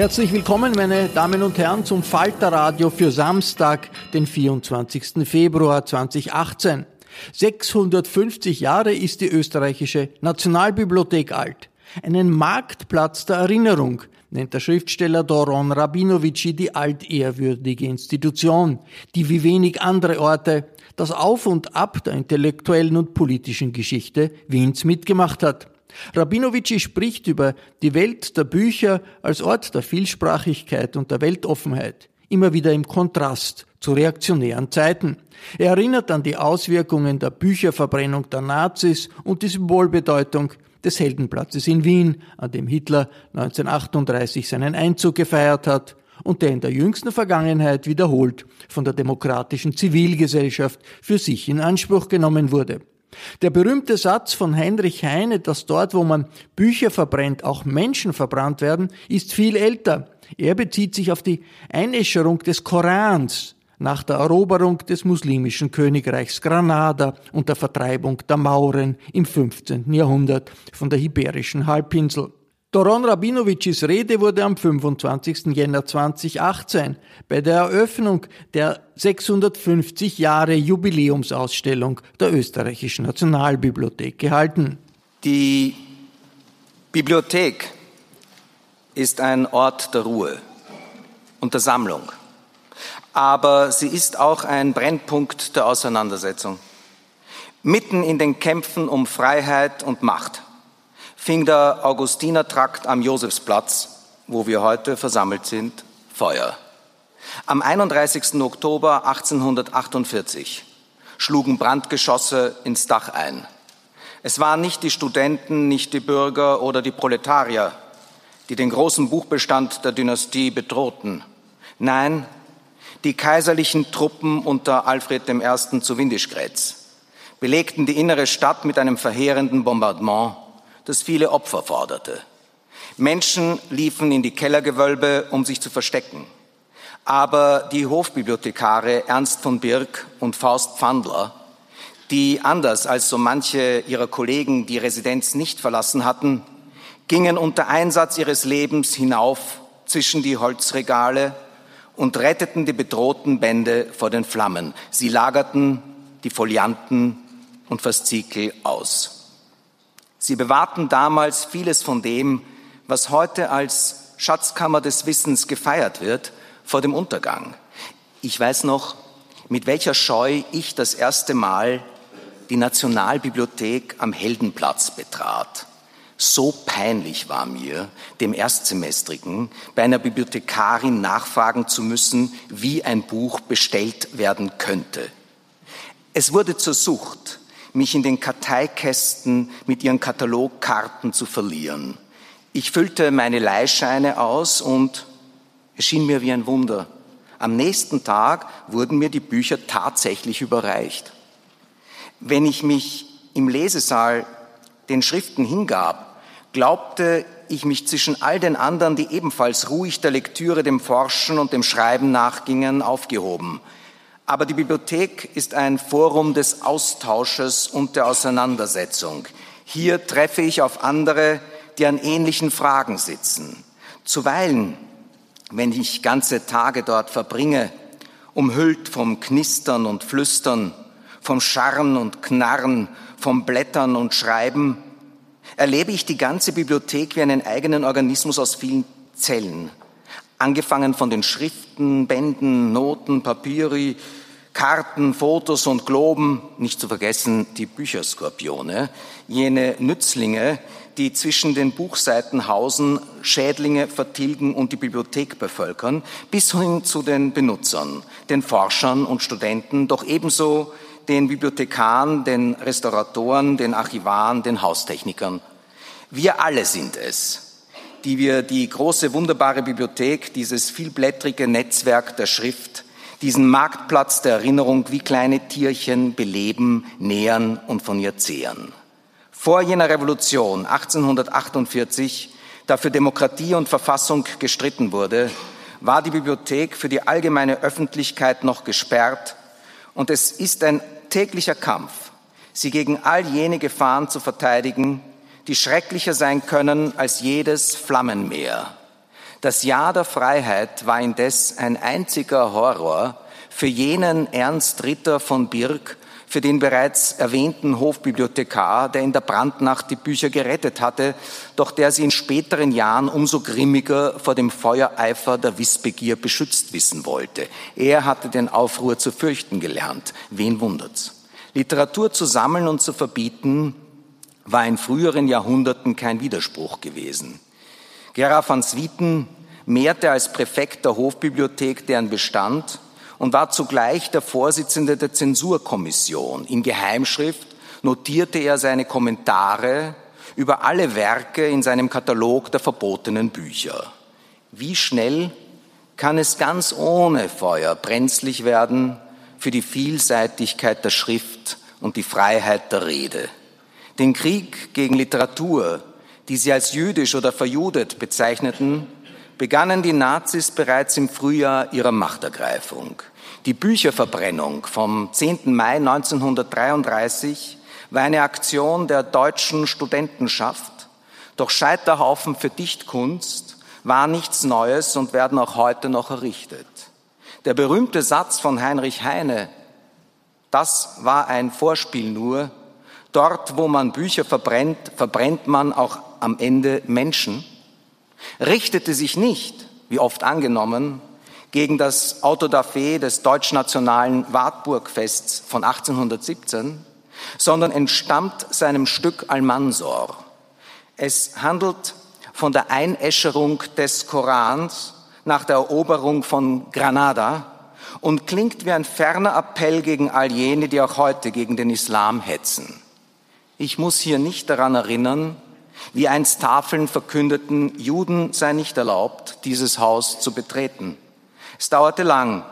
Herzlich willkommen, meine Damen und Herren, zum Falter Radio für Samstag, den 24. Februar 2018. 650 Jahre ist die österreichische Nationalbibliothek alt einen Marktplatz der Erinnerung, nennt der Schriftsteller Doron Rabinovici die altehrwürdige Institution, die wie wenig andere Orte das Auf und Ab der intellektuellen und politischen Geschichte Wiens mitgemacht hat. Rabinovici spricht über die Welt der Bücher als Ort der Vielsprachigkeit und der Weltoffenheit, immer wieder im Kontrast zu reaktionären Zeiten. Er erinnert an die Auswirkungen der Bücherverbrennung der Nazis und die Symbolbedeutung des Heldenplatzes in Wien, an dem Hitler 1938 seinen Einzug gefeiert hat und der in der jüngsten Vergangenheit wiederholt von der demokratischen Zivilgesellschaft für sich in Anspruch genommen wurde. Der berühmte Satz von Heinrich Heine, dass dort, wo man Bücher verbrennt, auch Menschen verbrannt werden, ist viel älter. Er bezieht sich auf die Einäscherung des Korans, nach der Eroberung des muslimischen Königreichs Granada und der Vertreibung der Mauren im 15. Jahrhundert von der Iberischen Halbinsel. Doron Rabinovicis Rede wurde am 25. Jänner 2018 bei der Eröffnung der 650 Jahre Jubiläumsausstellung der Österreichischen Nationalbibliothek gehalten. Die Bibliothek ist ein Ort der Ruhe und der Sammlung aber sie ist auch ein Brennpunkt der Auseinandersetzung. Mitten in den Kämpfen um Freiheit und Macht fing der Augustinertrakt am Josefsplatz, wo wir heute versammelt sind, Feuer. Am 31. Oktober 1848 schlugen Brandgeschosse ins Dach ein. Es waren nicht die Studenten, nicht die Bürger oder die Proletarier, die den großen Buchbestand der Dynastie bedrohten. Nein, die kaiserlichen Truppen unter Alfred I. zu Windischgrätz belegten die innere Stadt mit einem verheerenden Bombardement, das viele Opfer forderte. Menschen liefen in die Kellergewölbe, um sich zu verstecken. Aber die Hofbibliothekare Ernst von Birk und Faust Pfandler, die anders als so manche ihrer Kollegen die Residenz nicht verlassen hatten, gingen unter Einsatz ihres Lebens hinauf zwischen die Holzregale und retteten die bedrohten Bände vor den Flammen. Sie lagerten die Folianten und Faszikel aus. Sie bewahrten damals vieles von dem, was heute als Schatzkammer des Wissens gefeiert wird, vor dem Untergang. Ich weiß noch, mit welcher Scheu ich das erste Mal die Nationalbibliothek am Heldenplatz betrat. So peinlich war mir, dem Erstsemestrigen, bei einer Bibliothekarin nachfragen zu müssen, wie ein Buch bestellt werden könnte. Es wurde zur Sucht, mich in den Karteikästen mit ihren Katalogkarten zu verlieren. Ich füllte meine Leihscheine aus und es schien mir wie ein Wunder. Am nächsten Tag wurden mir die Bücher tatsächlich überreicht. Wenn ich mich im Lesesaal den Schriften hingab, glaubte ich mich zwischen all den anderen, die ebenfalls ruhig der Lektüre, dem Forschen und dem Schreiben nachgingen, aufgehoben. Aber die Bibliothek ist ein Forum des Austausches und der Auseinandersetzung. Hier treffe ich auf andere, die an ähnlichen Fragen sitzen. Zuweilen, wenn ich ganze Tage dort verbringe, umhüllt vom Knistern und Flüstern, vom Scharren und Knarren, vom Blättern und Schreiben, erlebe ich die ganze Bibliothek wie einen eigenen Organismus aus vielen Zellen. Angefangen von den Schriften, Bänden, Noten, Papieri, Karten, Fotos und Globen, nicht zu vergessen die Bücherskorpione, jene Nützlinge, die zwischen den Buchseiten hausen, Schädlinge vertilgen und die Bibliothek bevölkern, bis hin zu den Benutzern, den Forschern und Studenten, doch ebenso den Bibliothekaren, den Restauratoren, den Archivaren, den Haustechnikern. Wir alle sind es, die wir die große, wunderbare Bibliothek, dieses vielblättrige Netzwerk der Schrift, diesen Marktplatz der Erinnerung wie kleine Tierchen beleben, nähern und von ihr zehren. Vor jener Revolution 1848, da für Demokratie und Verfassung gestritten wurde, war die Bibliothek für die allgemeine Öffentlichkeit noch gesperrt und es ist ein täglicher Kampf, sie gegen all jene Gefahren zu verteidigen, die schrecklicher sein können als jedes Flammenmeer. Das Jahr der Freiheit war indes ein einziger Horror für jenen Ernst Ritter von Birk, für den bereits erwähnten Hofbibliothekar, der in der Brandnacht die Bücher gerettet hatte, doch der sie in späteren Jahren umso grimmiger vor dem Feuereifer der Wissbegier beschützt wissen wollte. Er hatte den Aufruhr zu fürchten gelernt. Wen wundert's? Literatur zu sammeln und zu verbieten war in früheren Jahrhunderten kein Widerspruch gewesen. Gerard van Swieten mehrte als Präfekt der Hofbibliothek deren Bestand und war zugleich der Vorsitzende der Zensurkommission. In Geheimschrift notierte er seine Kommentare über alle Werke in seinem Katalog der verbotenen Bücher. Wie schnell kann es ganz ohne Feuer brenzlig werden für die Vielseitigkeit der Schrift und die Freiheit der Rede? Den Krieg gegen Literatur, die sie als jüdisch oder verjudet bezeichneten, begannen die Nazis bereits im Frühjahr ihrer Machtergreifung. Die Bücherverbrennung vom 10. Mai 1933 war eine Aktion der deutschen Studentenschaft, doch Scheiterhaufen für Dichtkunst war nichts Neues und werden auch heute noch errichtet. Der berühmte Satz von Heinrich Heine, das war ein Vorspiel nur, dort wo man Bücher verbrennt, verbrennt man auch am Ende Menschen, richtete sich nicht, wie oft angenommen, gegen das Auto da Fe des deutschnationalen Wartburgfests von 1817, sondern entstammt seinem Stück Almansor. Es handelt von der Einäscherung des Korans nach der Eroberung von Granada und klingt wie ein ferner Appell gegen all jene, die auch heute gegen den Islam hetzen. Ich muss hier nicht daran erinnern, wie einst Tafeln verkündeten, Juden sei nicht erlaubt, dieses Haus zu betreten. Es dauerte lang,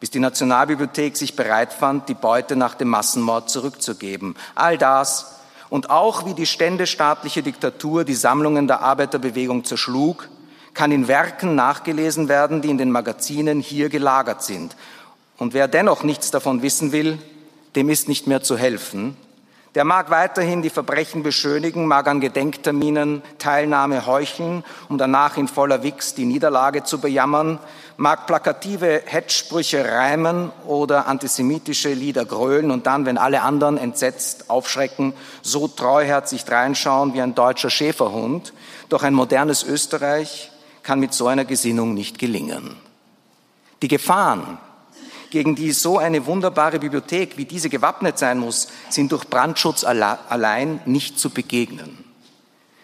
bis die Nationalbibliothek sich bereit fand, die Beute nach dem Massenmord zurückzugeben. All das und auch wie die ständestaatliche Diktatur die Sammlungen der Arbeiterbewegung zerschlug, kann in Werken nachgelesen werden, die in den Magazinen hier gelagert sind. Und wer dennoch nichts davon wissen will, dem ist nicht mehr zu helfen, der mag weiterhin die Verbrechen beschönigen, mag an Gedenkterminen Teilnahme heucheln, um danach in voller Wix die Niederlage zu bejammern, mag plakative Hetschsprüche reimen oder antisemitische Lieder grölen und dann, wenn alle anderen entsetzt aufschrecken, so treuherzig reinschauen wie ein deutscher Schäferhund. Doch ein modernes Österreich kann mit so einer Gesinnung nicht gelingen. Die Gefahren, gegen die so eine wunderbare Bibliothek wie diese gewappnet sein muss, sind durch Brandschutz allein nicht zu begegnen.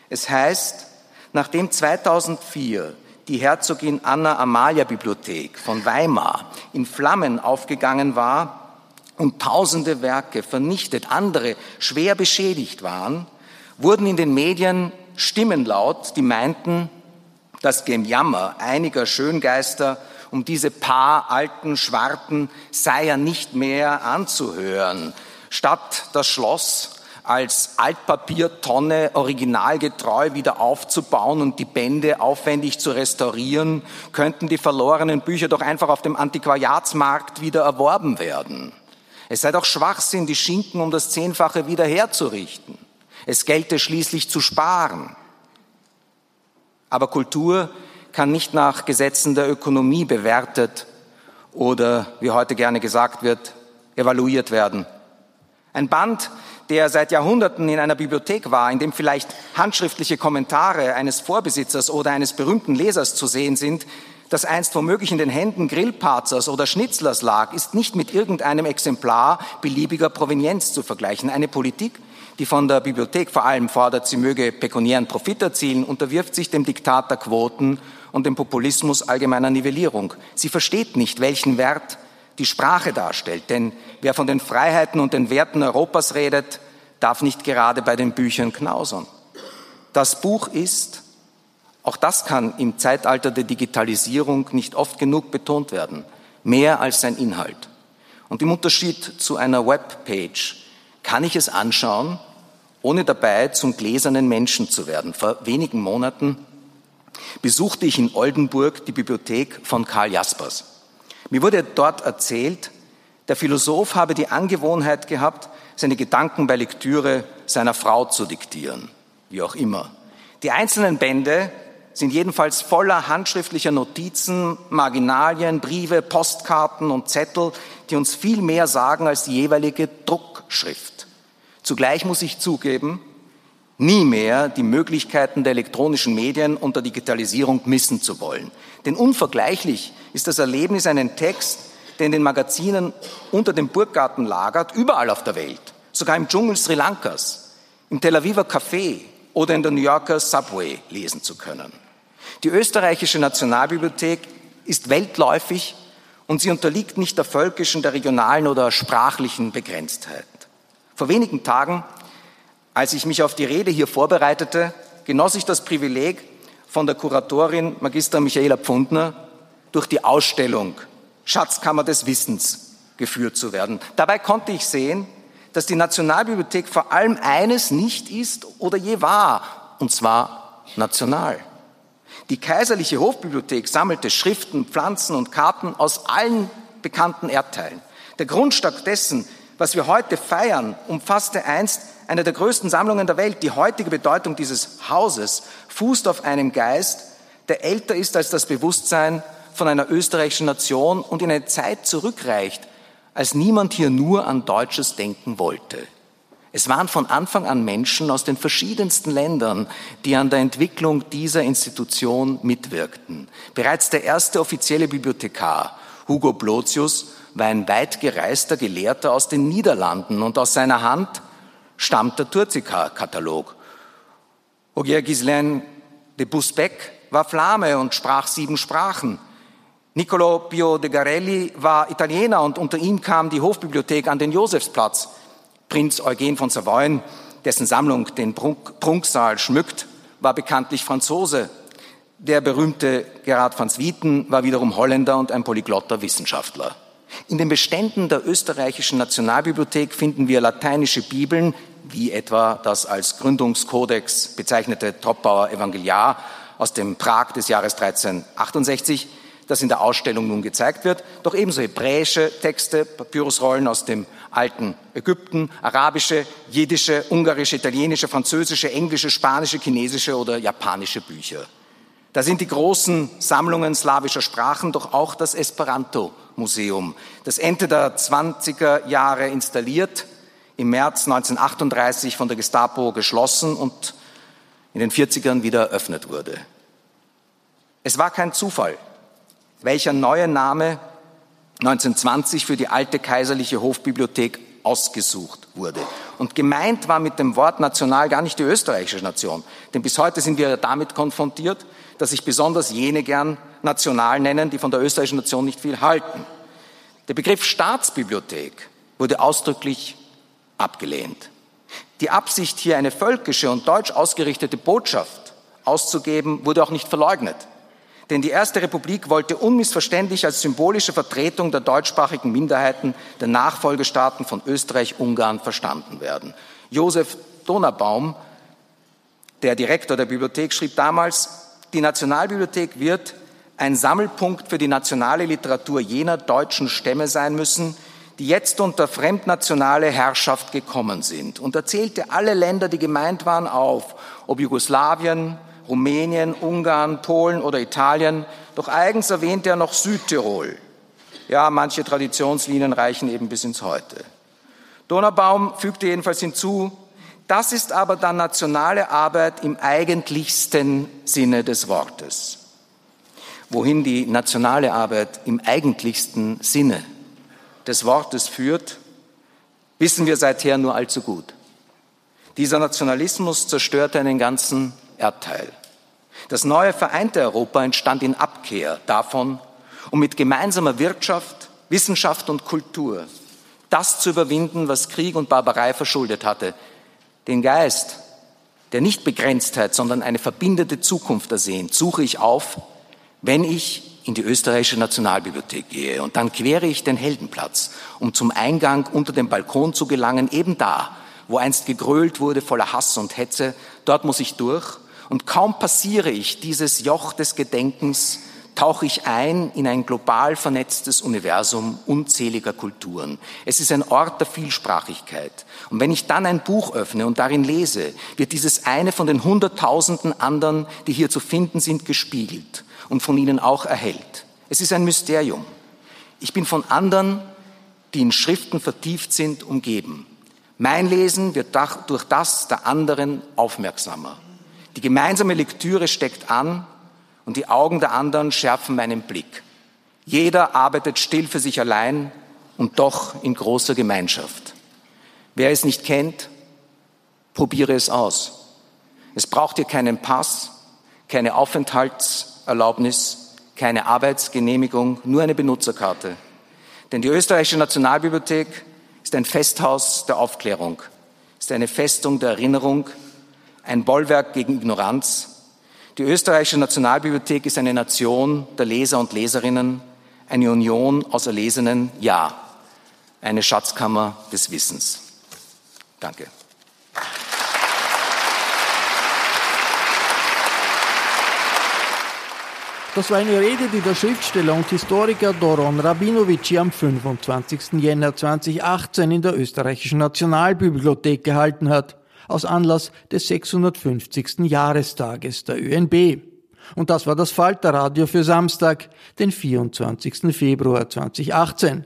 Es heißt, nachdem 2004 die Herzogin Anna Amalia Bibliothek von Weimar in Flammen aufgegangen war und tausende Werke vernichtet, andere schwer beschädigt waren, wurden in den Medien Stimmen laut, die meinten, das Gemjammer einiger Schöngeister um diese paar alten Schwarten sei ja nicht mehr anzuhören. Statt das Schloss als Altpapiertonne originalgetreu wieder aufzubauen und die Bände aufwendig zu restaurieren, könnten die verlorenen Bücher doch einfach auf dem Antiquariatsmarkt wieder erworben werden. Es sei doch Schwachsinn, die Schinken um das Zehnfache wieder herzurichten. Es gelte schließlich zu sparen. Aber Kultur kann nicht nach Gesetzen der Ökonomie bewertet oder, wie heute gerne gesagt wird, evaluiert werden. Ein Band, der seit Jahrhunderten in einer Bibliothek war, in dem vielleicht handschriftliche Kommentare eines Vorbesitzers oder eines berühmten Lesers zu sehen sind, das einst womöglich in den Händen Grillparzers oder Schnitzlers lag, ist nicht mit irgendeinem Exemplar beliebiger Provenienz zu vergleichen. Eine Politik, die von der Bibliothek vor allem fordert, sie möge pekuniären Profit erzielen, unterwirft sich dem Diktat der Quoten und dem Populismus allgemeiner Nivellierung. Sie versteht nicht, welchen Wert die Sprache darstellt, denn wer von den Freiheiten und den Werten Europas redet, darf nicht gerade bei den Büchern knausern. Das Buch ist, auch das kann im Zeitalter der Digitalisierung nicht oft genug betont werden, mehr als sein Inhalt. Und im Unterschied zu einer Webpage kann ich es anschauen ohne dabei zum gläsernen Menschen zu werden. Vor wenigen Monaten besuchte ich in Oldenburg die Bibliothek von Karl Jaspers. Mir wurde dort erzählt, der Philosoph habe die Angewohnheit gehabt, seine Gedanken bei Lektüre seiner Frau zu diktieren, wie auch immer. Die einzelnen Bände sind jedenfalls voller handschriftlicher Notizen, Marginalien, Briefe, Postkarten und Zettel, die uns viel mehr sagen als die jeweilige Druckschrift. Zugleich muss ich zugeben, nie mehr die Möglichkeiten der elektronischen Medien und der Digitalisierung missen zu wollen. Denn unvergleichlich ist das Erlebnis, einen Text, der in den Magazinen unter dem Burggarten lagert, überall auf der Welt, sogar im Dschungel Sri Lankas, im Tel Aviver Café oder in der New Yorker Subway lesen zu können. Die österreichische Nationalbibliothek ist weltläufig und sie unterliegt nicht der völkischen, der regionalen oder sprachlichen Begrenztheit. Vor wenigen Tagen, als ich mich auf die Rede hier vorbereitete, genoss ich das Privileg, von der Kuratorin Magister Michaela Pfundner durch die Ausstellung Schatzkammer des Wissens geführt zu werden. Dabei konnte ich sehen, dass die Nationalbibliothek vor allem eines nicht ist oder je war, und zwar national. Die kaiserliche Hofbibliothek sammelte Schriften, Pflanzen und Karten aus allen bekannten Erdteilen. Der Grundstock dessen was wir heute feiern, umfasste einst eine der größten Sammlungen der Welt. Die heutige Bedeutung dieses Hauses fußt auf einem Geist, der älter ist als das Bewusstsein von einer österreichischen Nation und in eine Zeit zurückreicht, als niemand hier nur an deutsches Denken wollte. Es waren von Anfang an Menschen aus den verschiedensten Ländern, die an der Entwicklung dieser Institution mitwirkten. Bereits der erste offizielle Bibliothekar, Hugo Blotius, war ein weit gereister Gelehrter aus den Niederlanden und aus seiner Hand stammt der Turzika-Katalog. Ogier Ghislain de Busbeck war Flame und sprach sieben Sprachen. Niccolo Pio de Garelli war Italiener und unter ihm kam die Hofbibliothek an den Josefsplatz. Prinz Eugen von Savoyen, dessen Sammlung den Prunksaal schmückt, war bekanntlich Franzose. Der berühmte Gerard van Swieten war wiederum Holländer und ein polyglotter Wissenschaftler. In den Beständen der österreichischen Nationalbibliothek finden wir lateinische Bibeln, wie etwa das als Gründungskodex bezeichnete Troppauer Evangeliar aus dem Prag des Jahres 1368, das in der Ausstellung nun gezeigt wird, doch ebenso hebräische Texte, Papyrusrollen aus dem alten Ägypten, arabische, jiddische, ungarische, italienische, französische, englische, spanische, chinesische oder japanische Bücher. Da sind die großen Sammlungen slawischer Sprachen, doch auch das Esperanto-Museum, das Ende der 20er Jahre installiert, im März 1938 von der Gestapo geschlossen und in den 40ern wieder eröffnet wurde. Es war kein Zufall, welcher neue Name 1920 für die alte kaiserliche Hofbibliothek ausgesucht wurde. Und gemeint war mit dem Wort national gar nicht die österreichische Nation, denn bis heute sind wir damit konfrontiert, dass sich besonders jene gern national nennen, die von der österreichischen Nation nicht viel halten. Der Begriff Staatsbibliothek wurde ausdrücklich abgelehnt. Die Absicht, hier eine völkische und deutsch ausgerichtete Botschaft auszugeben, wurde auch nicht verleugnet. Denn die Erste Republik wollte unmissverständlich als symbolische Vertretung der deutschsprachigen Minderheiten der Nachfolgestaaten von Österreich-Ungarn verstanden werden. Josef Donaubaum, der Direktor der Bibliothek, schrieb damals, die Nationalbibliothek wird ein Sammelpunkt für die nationale Literatur jener deutschen Stämme sein müssen, die jetzt unter fremdnationale Herrschaft gekommen sind. Und er zählte alle Länder, die gemeint waren, auf, ob Jugoslawien, Rumänien, Ungarn, Polen oder Italien. Doch eigens erwähnte er noch Südtirol. Ja, manche Traditionslinien reichen eben bis ins Heute. Donaubaum fügte jedenfalls hinzu, das ist aber dann nationale Arbeit im eigentlichsten Sinne des Wortes. wohin die nationale Arbeit im eigentlichsten Sinne des Wortes führt, wissen wir seither nur allzu gut. Dieser Nationalismus zerstörte einen ganzen Erdteil. Das neue vereinte Europa entstand in Abkehr davon, um mit gemeinsamer Wirtschaft, Wissenschaft und Kultur das zu überwinden, was Krieg und Barbarei verschuldet hatte, den Geist der Nichtbegrenztheit, sondern eine verbindende Zukunft ersehnt, suche ich auf, wenn ich in die österreichische Nationalbibliothek gehe. Und dann quere ich den Heldenplatz, um zum Eingang unter dem Balkon zu gelangen, eben da, wo einst gegrölt wurde voller Hass und Hetze. Dort muss ich durch. Und kaum passiere ich dieses Joch des Gedenkens, tauche ich ein in ein global vernetztes Universum unzähliger Kulturen. Es ist ein Ort der Vielsprachigkeit. Und wenn ich dann ein Buch öffne und darin lese, wird dieses eine von den Hunderttausenden anderen, die hier zu finden sind, gespiegelt und von ihnen auch erhellt. Es ist ein Mysterium. Ich bin von anderen, die in Schriften vertieft sind, umgeben. Mein Lesen wird durch das der anderen aufmerksamer. Die gemeinsame Lektüre steckt an und die Augen der anderen schärfen meinen Blick. Jeder arbeitet still für sich allein und doch in großer Gemeinschaft. Wer es nicht kennt, probiere es aus. Es braucht hier keinen Pass, keine Aufenthaltserlaubnis, keine Arbeitsgenehmigung, nur eine Benutzerkarte. Denn die österreichische Nationalbibliothek ist ein Festhaus der Aufklärung, ist eine Festung der Erinnerung, ein Bollwerk gegen Ignoranz die österreichische Nationalbibliothek ist eine Nation der Leser und Leserinnen, eine Union aus Erlesenen, ja, eine Schatzkammer des Wissens. Danke. Das war eine Rede, die der Schriftsteller und Historiker Doron Rabinovici am 25. Jänner 2018 in der österreichischen Nationalbibliothek gehalten hat aus Anlass des 650. Jahrestages der ÖNB. Und das war das Falterradio für Samstag, den 24. Februar 2018.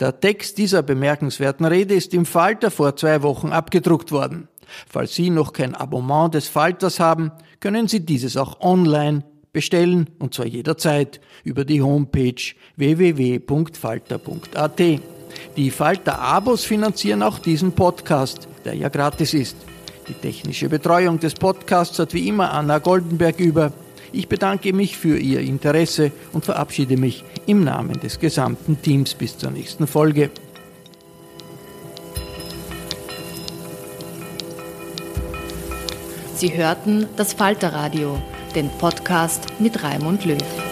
Der Text dieser bemerkenswerten Rede ist im Falter vor zwei Wochen abgedruckt worden. Falls Sie noch kein Abonnement des Falters haben, können Sie dieses auch online bestellen und zwar jederzeit über die Homepage www.falter.at. Die Falter-Abos finanzieren auch diesen Podcast, der ja gratis ist. Die technische Betreuung des Podcasts hat wie immer Anna Goldenberg über. Ich bedanke mich für Ihr Interesse und verabschiede mich im Namen des gesamten Teams bis zur nächsten Folge. Sie hörten das Falterradio, den Podcast mit Raimund Löw.